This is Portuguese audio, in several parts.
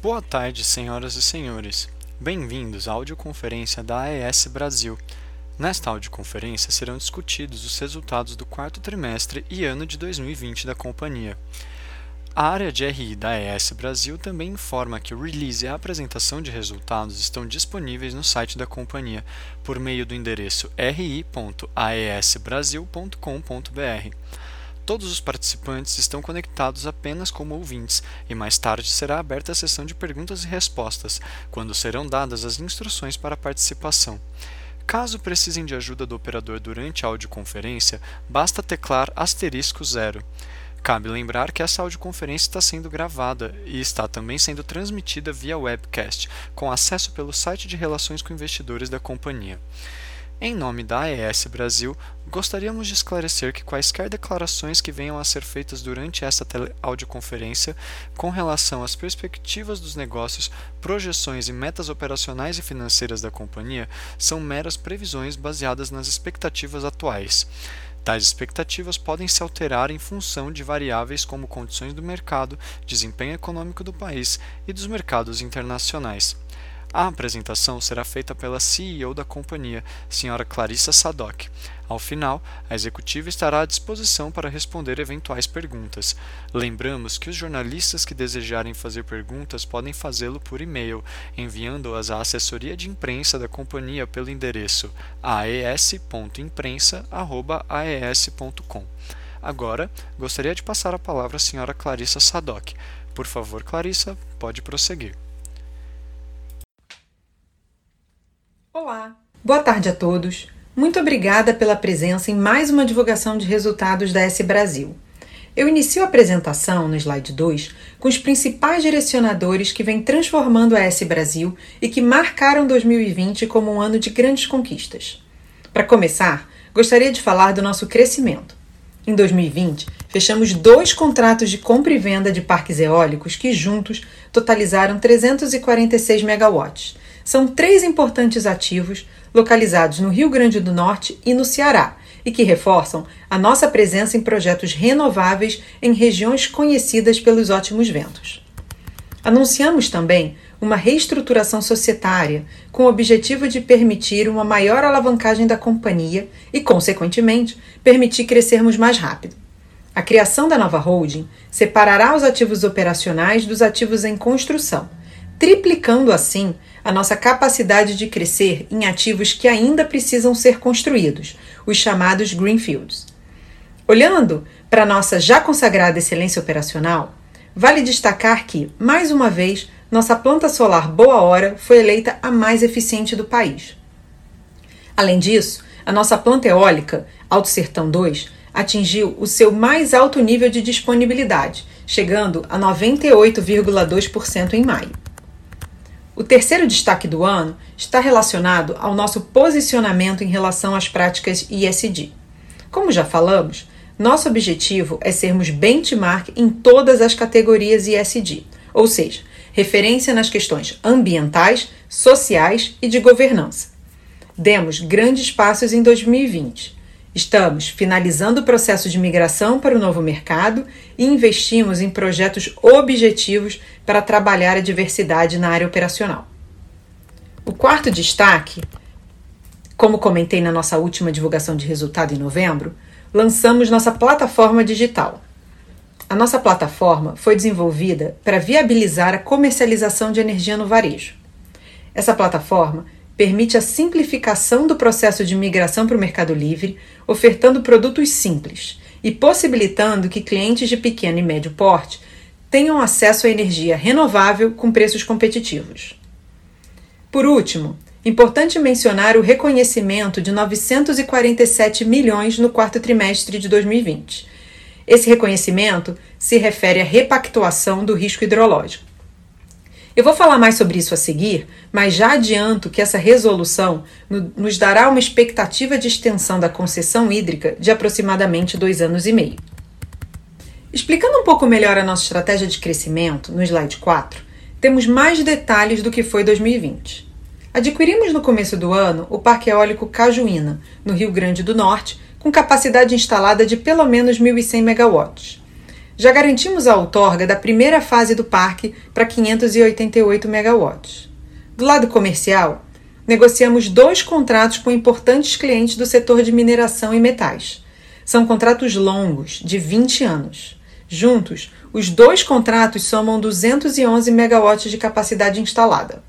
Boa tarde, senhoras e senhores. Bem-vindos à audioconferência da AES Brasil. Nesta audioconferência serão discutidos os resultados do quarto trimestre e ano de 2020 da companhia. A área de RI da AES Brasil também informa que o release e a apresentação de resultados estão disponíveis no site da companhia por meio do endereço ri.aesbrasil.com.br. Todos os participantes estão conectados apenas como ouvintes e mais tarde será aberta a sessão de perguntas e respostas, quando serão dadas as instruções para a participação. Caso precisem de ajuda do operador durante a audioconferência, basta teclar asterisco zero. Cabe lembrar que essa audioconferência está sendo gravada e está também sendo transmitida via webcast, com acesso pelo site de relações com investidores da companhia. Em nome da AES Brasil, gostaríamos de esclarecer que quaisquer declarações que venham a ser feitas durante esta audioconferência com relação às perspectivas dos negócios, projeções e metas operacionais e financeiras da companhia são meras previsões baseadas nas expectativas atuais. Tais expectativas podem se alterar em função de variáveis como condições do mercado, desempenho econômico do país e dos mercados internacionais. A apresentação será feita pela CEO da companhia, Sra. Clarissa Sadoc. Ao final, a executiva estará à disposição para responder eventuais perguntas. Lembramos que os jornalistas que desejarem fazer perguntas podem fazê-lo por e-mail, enviando-as à assessoria de imprensa da companhia pelo endereço aes.imprensa@aes.com. Agora, gostaria de passar a palavra à Sra. Clarissa Sadoc. Por favor, Clarissa, pode prosseguir. Olá, boa tarde a todos. Muito obrigada pela presença em mais uma divulgação de resultados da S Brasil. Eu inicio a apresentação no slide 2 com os principais direcionadores que vêm transformando a S Brasil e que marcaram 2020 como um ano de grandes conquistas. Para começar, gostaria de falar do nosso crescimento. Em 2020, fechamos dois contratos de compra e venda de parques eólicos que juntos totalizaram 346 megawatts são três importantes ativos localizados no Rio Grande do Norte e no Ceará e que reforçam a nossa presença em projetos renováveis em regiões conhecidas pelos ótimos ventos. Anunciamos também uma reestruturação societária com o objetivo de permitir uma maior alavancagem da companhia e, consequentemente, permitir crescermos mais rápido. A criação da nova holding separará os ativos operacionais dos ativos em construção, triplicando assim a nossa capacidade de crescer em ativos que ainda precisam ser construídos, os chamados greenfields. Olhando para nossa já consagrada excelência operacional, vale destacar que, mais uma vez, nossa planta solar Boa Hora foi eleita a mais eficiente do país. Além disso, a nossa planta eólica Alto Sertão 2 atingiu o seu mais alto nível de disponibilidade, chegando a 98,2% em maio. O terceiro destaque do ano está relacionado ao nosso posicionamento em relação às práticas ISD. Como já falamos, nosso objetivo é sermos benchmark em todas as categorias ISD, ou seja, referência nas questões ambientais, sociais e de governança. Demos grandes passos em 2020 Estamos finalizando o processo de migração para o novo mercado e investimos em projetos objetivos para trabalhar a diversidade na área operacional. O quarto destaque, como comentei na nossa última divulgação de resultado em novembro, lançamos nossa plataforma digital. A nossa plataforma foi desenvolvida para viabilizar a comercialização de energia no varejo. Essa plataforma permite a simplificação do processo de migração para o Mercado Livre, ofertando produtos simples e possibilitando que clientes de pequeno e médio porte tenham acesso à energia renovável com preços competitivos. Por último, importante mencionar o reconhecimento de 947 milhões no quarto trimestre de 2020. Esse reconhecimento se refere à repactuação do risco hidrológico. Eu vou falar mais sobre isso a seguir, mas já adianto que essa resolução nos dará uma expectativa de extensão da concessão hídrica de aproximadamente dois anos e meio. Explicando um pouco melhor a nossa estratégia de crescimento, no slide 4, temos mais detalhes do que foi 2020. Adquirimos no começo do ano o Parque Eólico Cajuína, no Rio Grande do Norte, com capacidade instalada de pelo menos 1.100 megawatts. Já garantimos a outorga da primeira fase do parque para 588 megawatts. Do lado comercial, negociamos dois contratos com importantes clientes do setor de mineração e metais. São contratos longos, de 20 anos. Juntos, os dois contratos somam 211 megawatts de capacidade instalada.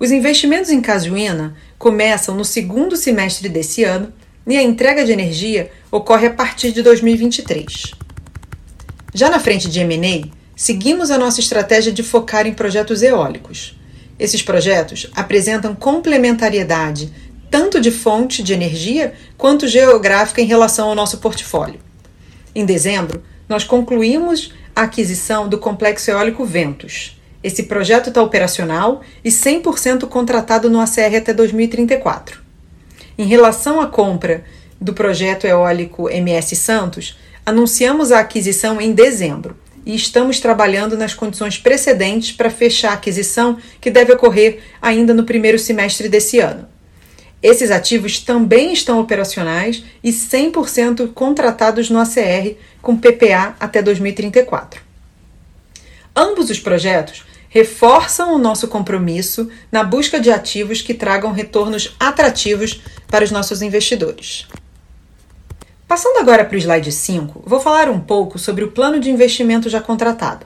Os investimentos em Casuína começam no segundo semestre desse ano e a entrega de energia ocorre a partir de 2023. Já na frente de M&A, seguimos a nossa estratégia de focar em projetos eólicos. Esses projetos apresentam complementariedade tanto de fonte de energia quanto geográfica em relação ao nosso portfólio. Em dezembro, nós concluímos a aquisição do complexo eólico Ventos. Esse projeto está operacional e 100% contratado no ACR até 2034. Em relação à compra do projeto eólico MS Santos, anunciamos a aquisição em dezembro e estamos trabalhando nas condições precedentes para fechar a aquisição que deve ocorrer ainda no primeiro semestre desse ano. Esses ativos também estão operacionais e 100% contratados no ACR com PPA até 2034. Ambos os projetos reforçam o nosso compromisso na busca de ativos que tragam retornos atrativos para os nossos investidores. Passando agora para o slide 5, vou falar um pouco sobre o plano de investimento já contratado.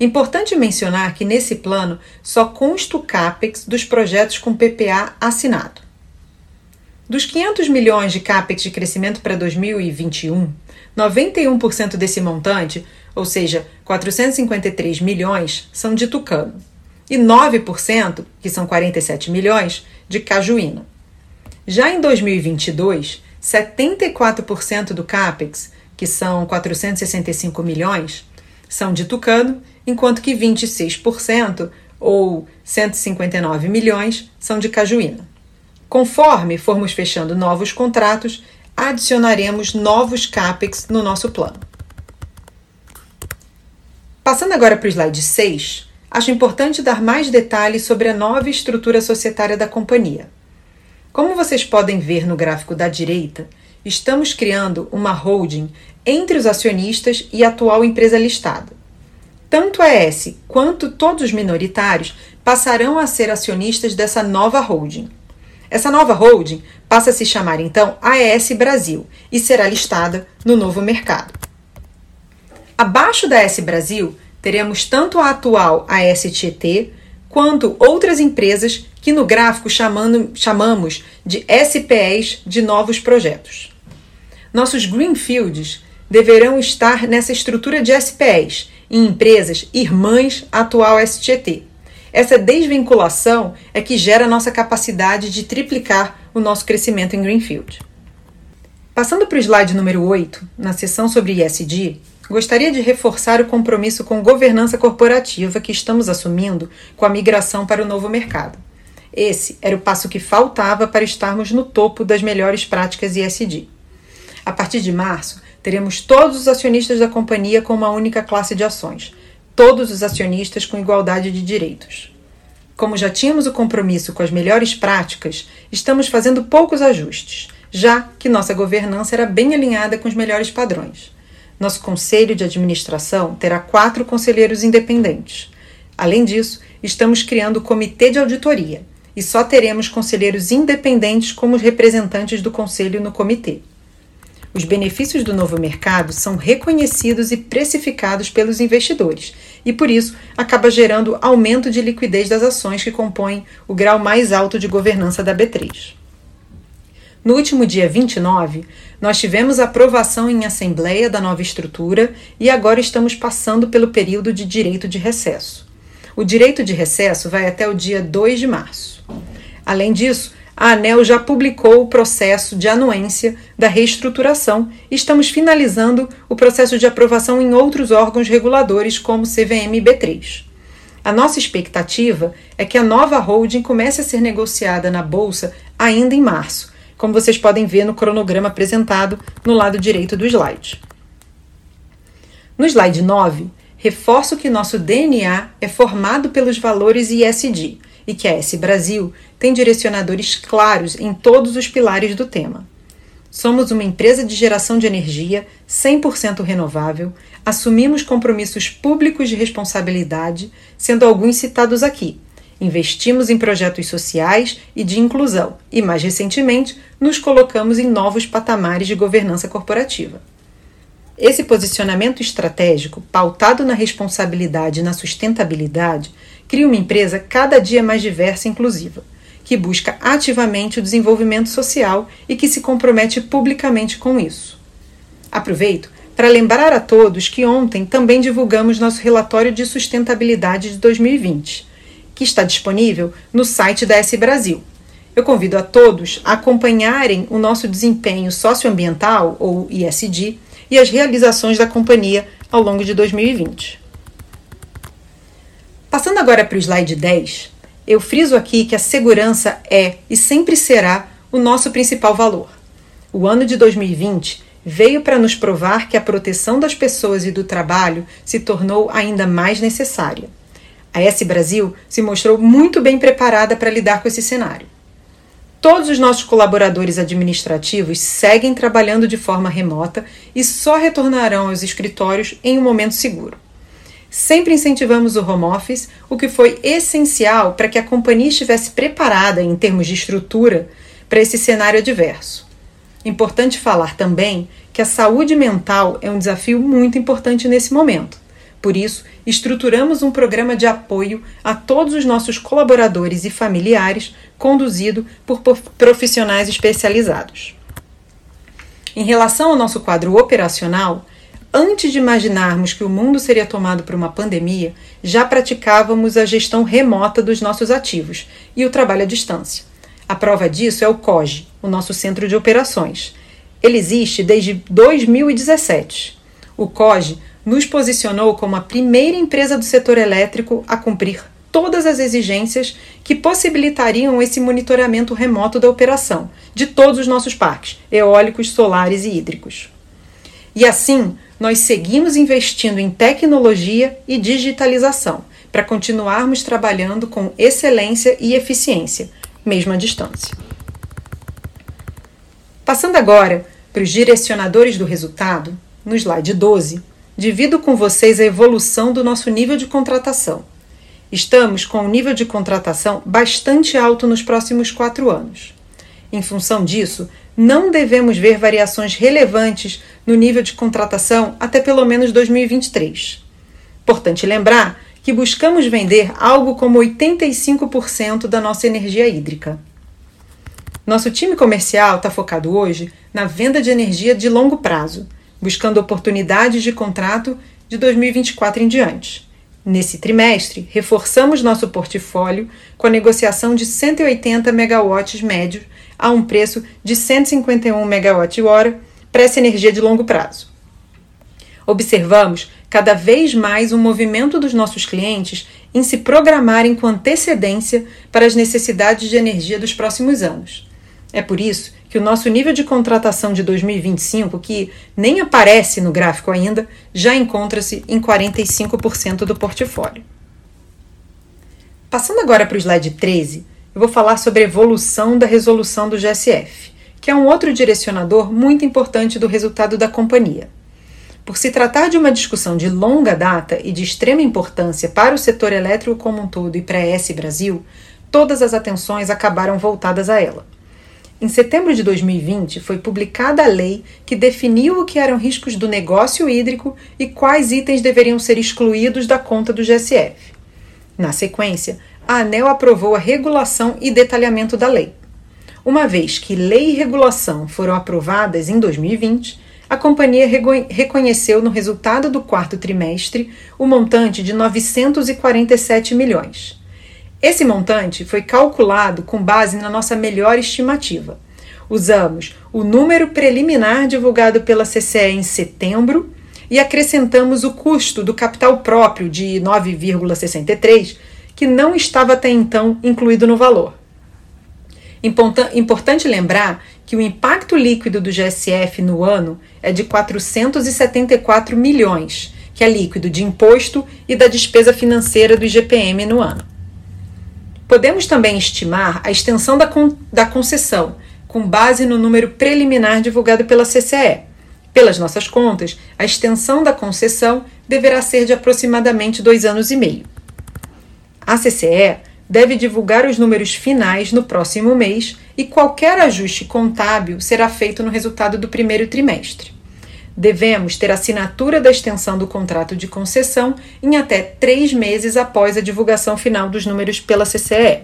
Importante mencionar que nesse plano só consta o CAPEX dos projetos com PPA assinado. Dos 500 milhões de CAPEX de crescimento para 2021, 91% desse montante, ou seja, 453 milhões, são de Tucano, e 9%, que são 47 milhões, de Cajuína. Já em 2022, 74% do CAPEX, que são 465 milhões, são de Tucano, enquanto que 26%, ou 159 milhões, são de Cajuína. Conforme formos fechando novos contratos, adicionaremos novos CAPEX no nosso plano. Passando agora para o slide 6, acho importante dar mais detalhes sobre a nova estrutura societária da companhia. Como vocês podem ver no gráfico da direita, estamos criando uma holding entre os acionistas e a atual empresa listada. Tanto a S quanto todos os minoritários passarão a ser acionistas dessa nova holding. Essa nova holding passa a se chamar então AES Brasil e será listada no novo mercado. Abaixo da AES Brasil, teremos tanto a atual AES Tietê quanto outras empresas que no gráfico chamando, chamamos de SPEs de novos projetos. Nossos greenfields deverão estar nessa estrutura de SPEs em empresas irmãs atual STT, essa desvinculação é que gera nossa capacidade de triplicar o nosso crescimento em Greenfield. Passando para o slide número 8, na seção sobre ESG, gostaria de reforçar o compromisso com governança corporativa que estamos assumindo com a migração para o novo mercado. Esse era o passo que faltava para estarmos no topo das melhores práticas ESG. A partir de março, teremos todos os acionistas da companhia com uma única classe de ações, todos os acionistas com igualdade de direitos. Como já tínhamos o compromisso com as melhores práticas, estamos fazendo poucos ajustes, já que nossa governança era bem alinhada com os melhores padrões. Nosso conselho de administração terá quatro conselheiros independentes. Além disso, estamos criando o comitê de auditoria e só teremos conselheiros independentes como representantes do conselho no comitê. Os benefícios do novo mercado são reconhecidos e precificados pelos investidores e, por isso, acaba gerando aumento de liquidez das ações que compõem o grau mais alto de governança da B3. No último dia 29, nós tivemos a aprovação em assembleia da nova estrutura e agora estamos passando pelo período de direito de recesso. O direito de recesso vai até o dia 2 de março. Além disso, a ANEL já publicou o processo de anuência da reestruturação e estamos finalizando o processo de aprovação em outros órgãos reguladores, como CVM e B3. A nossa expectativa é que a nova holding comece a ser negociada na Bolsa ainda em março, como vocês podem ver no cronograma apresentado no lado direito do slide. No slide 9, reforço que nosso DNA é formado pelos valores ISD e que a S Brasil tem direcionadores claros em todos os pilares do tema. Somos uma empresa de geração de energia 100% renovável, assumimos compromissos públicos de responsabilidade, sendo alguns citados aqui. Investimos em projetos sociais e de inclusão, e mais recentemente, nos colocamos em novos patamares de governança corporativa. Esse posicionamento estratégico, pautado na responsabilidade e na sustentabilidade, cria uma empresa cada dia mais diversa e inclusiva, que busca ativamente o desenvolvimento social e que se compromete publicamente com isso. Aproveito para lembrar a todos que ontem também divulgamos nosso relatório de sustentabilidade de 2020 que está disponível no site da S Brasil. Eu convido a todos a acompanharem o nosso desempenho socioambiental, ou ISD, e as realizações da companhia ao longo de 2020. Passando agora para o slide 10, eu friso aqui que a segurança é e sempre será o nosso principal valor. O ano de 2020 veio para nos provar que a proteção das pessoas e do trabalho se tornou ainda mais necessária. A S Brasil se mostrou muito bem preparada para lidar com esse cenário. Todos os nossos colaboradores administrativos seguem trabalhando de forma remota e só retornarão aos escritórios em um momento seguro. Sempre incentivamos o home office, o que foi essencial para que a companhia estivesse preparada em termos de estrutura para esse cenário adverso. Importante falar também que a saúde mental é um desafio muito importante nesse momento. Por isso, estruturamos um programa de apoio a todos os nossos colaboradores e familiares, conduzido por profissionais especializados. Em relação ao nosso quadro operacional, antes de imaginarmos que o mundo seria tomado por uma pandemia, já praticávamos a gestão remota dos nossos ativos e o trabalho à distância. A prova disso é o COGE, o nosso centro de operações. Ele existe desde 2017. O COGE nos posicionou como a primeira empresa do setor elétrico a cumprir todas as exigências que possibilitariam esse monitoramento remoto da operação de todos os nossos parques eólicos, solares e hídricos. E assim, nós seguimos investindo em tecnologia e digitalização para continuarmos trabalhando com excelência e eficiência, mesmo à distância. Passando agora para os direcionadores do resultado, no slide 12, divido com vocês a evolução do nosso nível de contratação. Estamos com um nível de contratação bastante alto nos próximos quatro anos. Em função disso, não devemos ver variações relevantes no nível de contratação até pelo menos 2023. Importante lembrar que buscamos vender algo como 85% da nossa energia hídrica. Nosso time comercial está focado hoje na venda de energia de longo prazo buscando oportunidades de contrato de 2024 em diante. Nesse trimestre, reforçamos nosso portfólio com a negociação de 180 megawatts médios a um preço de 151 megawatt-hora para essa energia de longo prazo. Observamos cada vez mais um movimento dos nossos clientes em se programarem com antecedência para as necessidades de energia dos próximos anos. É por isso que o nosso nível de contratação de 2025, que nem aparece no gráfico ainda, já encontra-se em 45% do portfólio. Passando agora para o slide 13, eu vou falar sobre a evolução da resolução do GSF, que é um outro direcionador muito importante do resultado da companhia. Por se tratar de uma discussão de longa data e de extrema importância para o setor elétrico como um todo e para a S Brasil, todas as atenções acabaram voltadas a ela. Em setembro de 2020, foi publicada a lei que definiu o que eram riscos do negócio hídrico e quais itens deveriam ser excluídos da conta do GSF. Na sequência, a ANEL aprovou a regulação e detalhamento da lei. Uma vez que lei e regulação foram aprovadas em 2020, a companhia reconheceu no resultado do quarto trimestre o montante de 947 milhões. Esse montante foi calculado com base na nossa melhor estimativa. Usamos o número preliminar divulgado pela CCE em setembro e acrescentamos o custo do capital próprio de 9,63, que não estava até então incluído no valor. Importante lembrar que o impacto líquido do GSF no ano é de 474 milhões, que é líquido de imposto e da despesa financeira do IGPM no ano. Podemos também estimar a extensão da, con da concessão, com base no número preliminar divulgado pela CCE, Pelas nossas contas, a extensão da concessão deverá ser de aproximadamente dois anos e meio. A CCE deve divulgar os números finais no próximo mês e qualquer ajuste contábil será feito no resultado do primeiro trimestre. Devemos ter assinatura da extensão do contrato de concessão em até três meses após a divulgação final dos números pela CCE.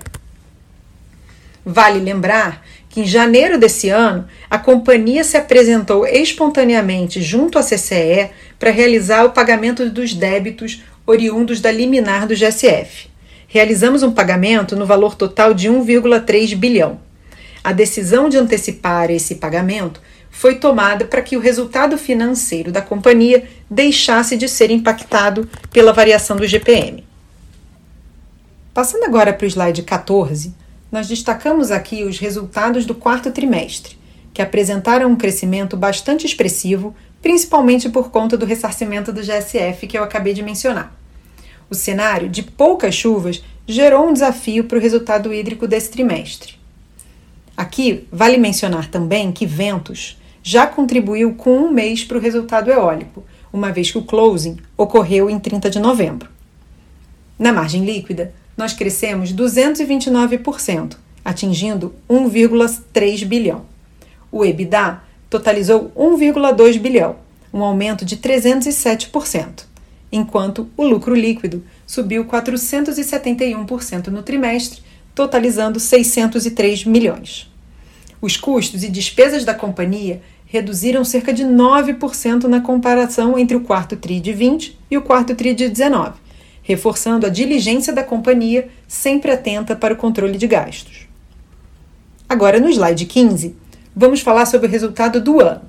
Vale lembrar que em janeiro desse ano, a companhia se apresentou espontaneamente junto à CCE para realizar o pagamento dos débitos oriundos da liminar do GSF realizamos um pagamento no valor total de 1,3 bilhão. A decisão de antecipar esse pagamento foi tomada para que o resultado financeiro da companhia deixasse de ser impactado pela variação do GPM. Passando agora para o slide 14, nós destacamos aqui os resultados do quarto trimestre, que apresentaram um crescimento bastante expressivo, principalmente por conta do ressarcimento do GSF que eu acabei de mencionar. O cenário de poucas chuvas gerou um desafio para o resultado hídrico desse trimestre. Aqui vale mencionar também que Ventos já contribuiu com um mês para o resultado eólico, uma vez que o closing ocorreu em 30 de novembro. Na margem líquida, nós crescemos 229%, atingindo 1,3 bilhão. O EBITDA totalizou 1,2 bilhão, um aumento de 307% enquanto o lucro líquido subiu 471% no trimestre, totalizando 603 milhões. Os custos e despesas da companhia reduziram cerca de 9% na comparação entre o quarto TRI de 20 e o quarto TRI de 19, reforçando a diligência da companhia, sempre atenta para o controle de gastos. Agora, no slide 15, vamos falar sobre o resultado do ano.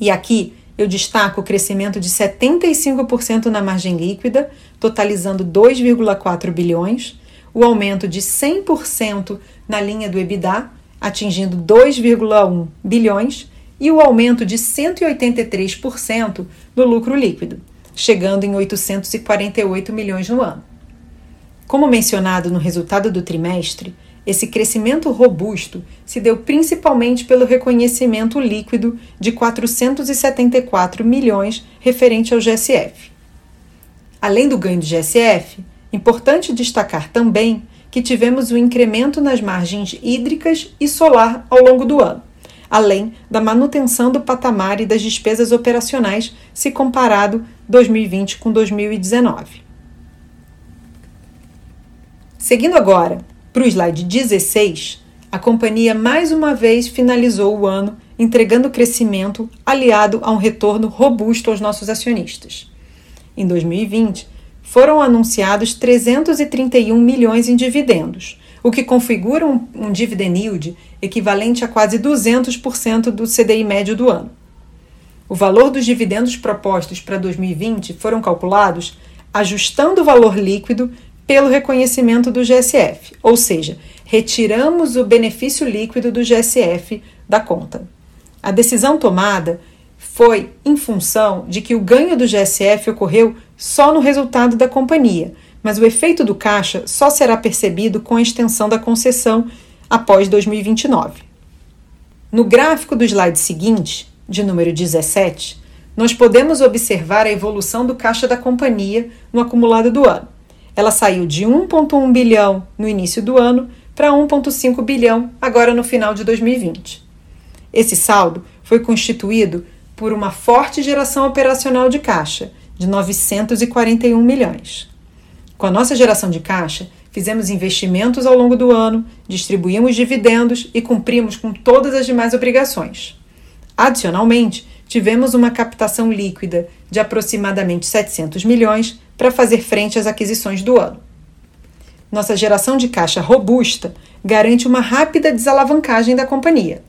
E aqui eu destaco o crescimento de 75% na margem líquida, totalizando 2,4 bilhões, o aumento de 100% na linha do EBITDA, atingindo 2,1 bilhões, e o aumento de 183% no lucro líquido, chegando em 848 milhões no ano. Como mencionado no resultado do trimestre, esse crescimento robusto se deu principalmente pelo reconhecimento líquido de 474 milhões referente ao GSF. Além do ganho do GSF, importante destacar também que tivemos um incremento nas margens hídricas e solar ao longo do ano, além da manutenção do patamar e das despesas operacionais se comparado 2020 com 2019. Seguindo agora para o slide 16, a companhia mais uma vez finalizou o ano entregando crescimento aliado a um retorno robusto aos nossos acionistas. Em 2020, foram anunciados 331 milhões em dividendos, o que configura um, um dividend yield equivalente a quase 200% do CDI médio do ano. O valor dos dividendos propostos para 2020 foram calculados ajustando o valor líquido pelo reconhecimento do GSF, ou seja, retiramos o benefício líquido do GSF da conta. A decisão tomada foi em função de que o ganho do GSF ocorreu só no resultado da companhia, mas o efeito do caixa só será percebido com a extensão da concessão após 2029. No gráfico do slide seguinte, de número 17, nós podemos observar a evolução do caixa da companhia no acumulado do ano. Ela saiu de 1,1 bilhão no início do ano para 1,5 bilhão agora no final de 2020. Esse saldo foi constituído por uma forte geração operacional de caixa, de 941 milhões. Com a nossa geração de caixa, fizemos investimentos ao longo do ano, distribuímos dividendos e cumprimos com todas as demais obrigações. Adicionalmente, tivemos uma captação líquida de aproximadamente 700 milhões para fazer frente às aquisições do ano. Nossa geração de caixa robusta garante uma rápida desalavancagem da companhia,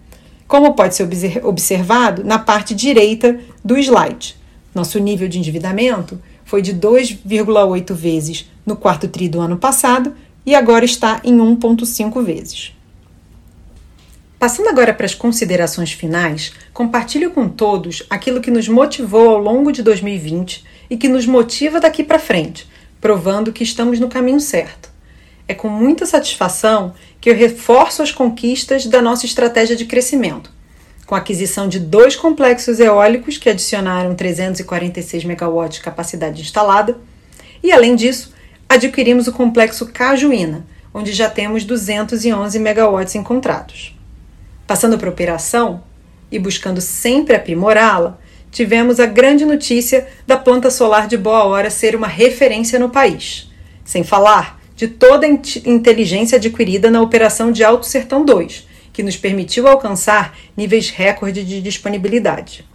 como pode ser observado na parte direita do slide. Nosso nível de endividamento foi de 2,8 vezes no quarto tri do ano passado e agora está em 1,5 vezes. Passando agora para as considerações finais, compartilho com todos aquilo que nos motivou ao longo de 2020 e que nos motiva daqui para frente, provando que estamos no caminho certo. É com muita satisfação que eu reforço as conquistas da nossa estratégia de crescimento. com a aquisição de dois complexos eólicos que adicionaram 346 megawatts de capacidade instalada, e além disso, adquirimos o complexo Cajuína, onde já temos 211 megawatts encontrados. Passando para a operação e buscando sempre aprimorá-la, tivemos a grande notícia da planta solar de Boa Hora ser uma referência no país. Sem falar de toda a inteligência adquirida na operação de Alto Sertão 2, que nos permitiu alcançar níveis recorde de disponibilidade.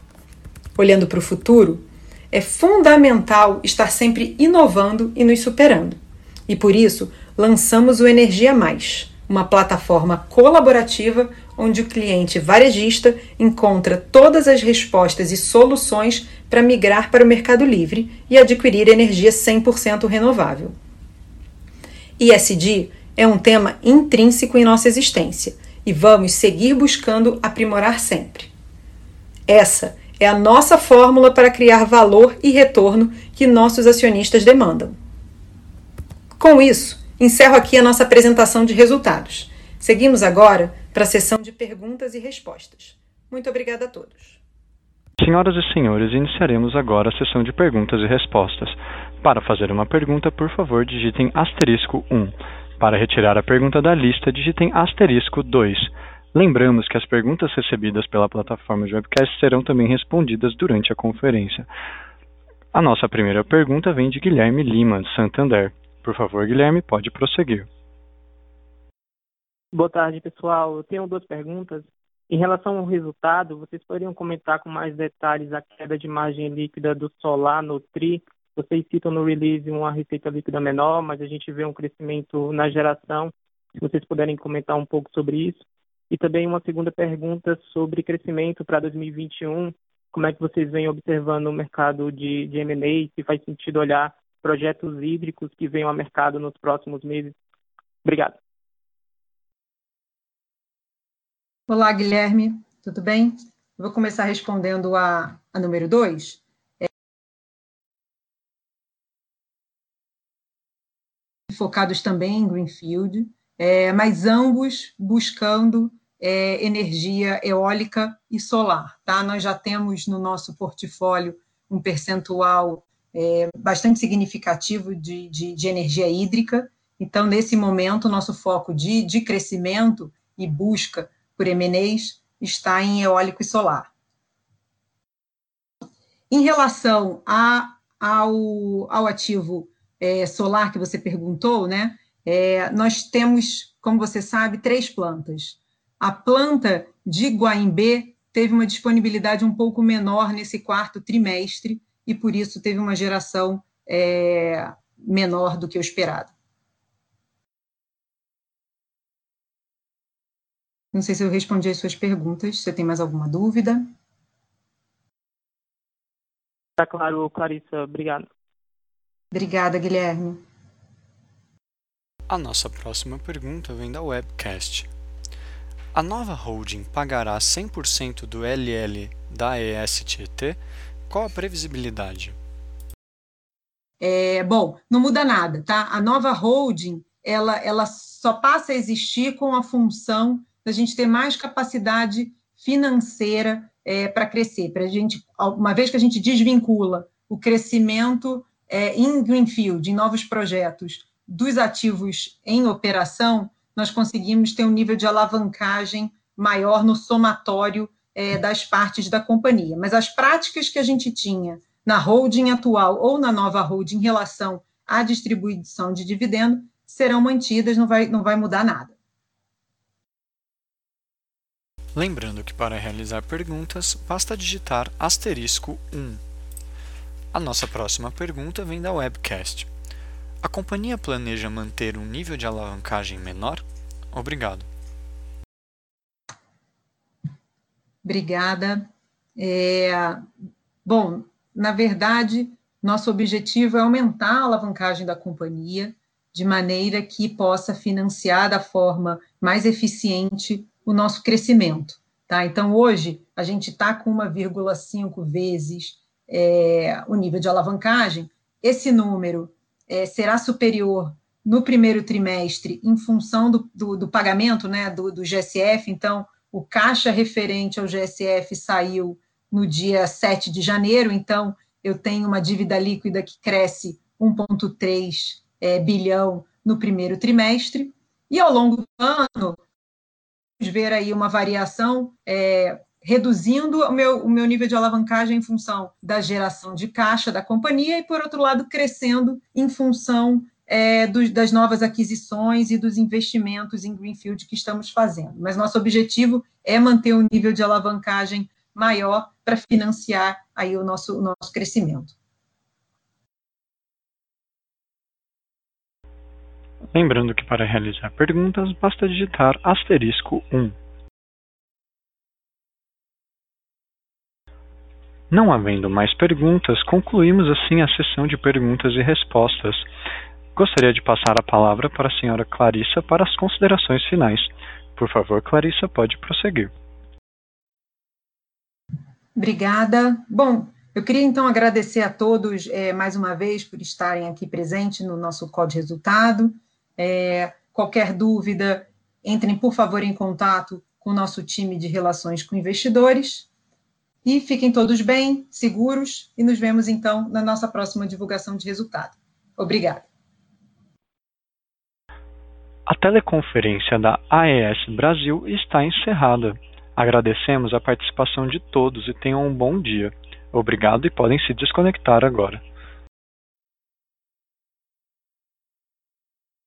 Olhando para o futuro, é fundamental estar sempre inovando e nos superando. E por isso, lançamos o Energia Mais, uma plataforma colaborativa onde o cliente varejista encontra todas as respostas e soluções para migrar para o Mercado Livre e adquirir energia 100% renovável. ISD é um tema intrínseco em nossa existência e vamos seguir buscando aprimorar sempre. Essa é a nossa fórmula para criar valor e retorno que nossos acionistas demandam. Com isso, encerro aqui a nossa apresentação de resultados. Seguimos agora para a sessão de perguntas e respostas. Muito obrigada a todos. Senhoras e senhores, iniciaremos agora a sessão de perguntas e respostas. Para fazer uma pergunta, por favor, digitem asterisco 1. Para retirar a pergunta da lista, digitem asterisco 2. Lembramos que as perguntas recebidas pela plataforma de webcast serão também respondidas durante a conferência. A nossa primeira pergunta vem de Guilherme Lima, de Santander. Por favor, Guilherme, pode prosseguir. Boa tarde, pessoal. Eu tenho duas perguntas. Em relação ao resultado, vocês poderiam comentar com mais detalhes a queda de margem líquida do solar no TRI vocês citam no release uma receita líquida menor, mas a gente vê um crescimento na geração. Se vocês puderem comentar um pouco sobre isso. E também uma segunda pergunta sobre crescimento para 2021. Como é que vocês vêm observando o mercado de, de M&A? Se faz sentido olhar projetos hídricos que venham ao mercado nos próximos meses? Obrigado. Olá, Guilherme. Tudo bem? vou começar respondendo a, a número 2. focados também em Greenfield, é, mas ambos buscando é, energia eólica e solar. Tá? Nós já temos no nosso portfólio um percentual é, bastante significativo de, de, de, energia hídrica. Então, nesse momento, nosso foco de, de crescimento e busca por MNEs está em eólico e solar. Em relação a, ao, ao ativo é, solar que você perguntou, né? É, nós temos, como você sabe, três plantas. A planta de Guaimbê teve uma disponibilidade um pouco menor nesse quarto trimestre e por isso teve uma geração é, menor do que o esperado. Não sei se eu respondi as suas perguntas. Você tem mais alguma dúvida? Está claro, Clarissa. Obrigado. Obrigada, Guilherme. A nossa próxima pergunta vem da webcast. A nova holding pagará 100% do LL da ESTT? Qual a previsibilidade? É, bom, não muda nada, tá? A nova holding, ela, ela só passa a existir com a função da gente ter mais capacidade financeira é, para crescer, para a gente, uma vez que a gente desvincula o crescimento é, em Greenfield, em novos projetos, dos ativos em operação, nós conseguimos ter um nível de alavancagem maior no somatório é, das partes da companhia. Mas as práticas que a gente tinha na holding atual ou na nova holding em relação à distribuição de dividendo serão mantidas, não vai, não vai mudar nada. Lembrando que para realizar perguntas, basta digitar asterisco 1. A nossa próxima pergunta vem da webcast. A companhia planeja manter um nível de alavancagem menor? Obrigado. Obrigada. É, bom, na verdade, nosso objetivo é aumentar a alavancagem da companhia de maneira que possa financiar da forma mais eficiente o nosso crescimento. Tá? Então, hoje, a gente está com 1,5 vezes é, o nível de alavancagem, esse número é, será superior no primeiro trimestre em função do, do, do pagamento né, do, do, GSF, então o caixa referente ao GSF saiu no dia 7 de janeiro, então eu tenho uma dívida líquida que cresce 1,3 é, bilhão no primeiro trimestre, e ao longo do ano, vamos ver aí uma variação é, reduzindo o meu, o meu nível de alavancagem em função da geração de caixa da companhia e, por outro lado, crescendo em função é, dos, das novas aquisições e dos investimentos em Greenfield que estamos fazendo. Mas nosso objetivo é manter um nível de alavancagem maior para financiar aí o nosso, o nosso crescimento. Lembrando que para realizar perguntas basta digitar asterisco 1. Não havendo mais perguntas, concluímos assim a sessão de perguntas e respostas. Gostaria de passar a palavra para a senhora Clarissa para as considerações finais. Por favor, Clarissa, pode prosseguir. Obrigada. Bom, eu queria então agradecer a todos é, mais uma vez por estarem aqui presentes no nosso Código Resultado. É, qualquer dúvida, entrem por favor em contato com o nosso time de relações com investidores. E fiquem todos bem, seguros, e nos vemos então na nossa próxima divulgação de resultado. Obrigada. A teleconferência da AES Brasil está encerrada. Agradecemos a participação de todos e tenham um bom dia. Obrigado e podem se desconectar agora.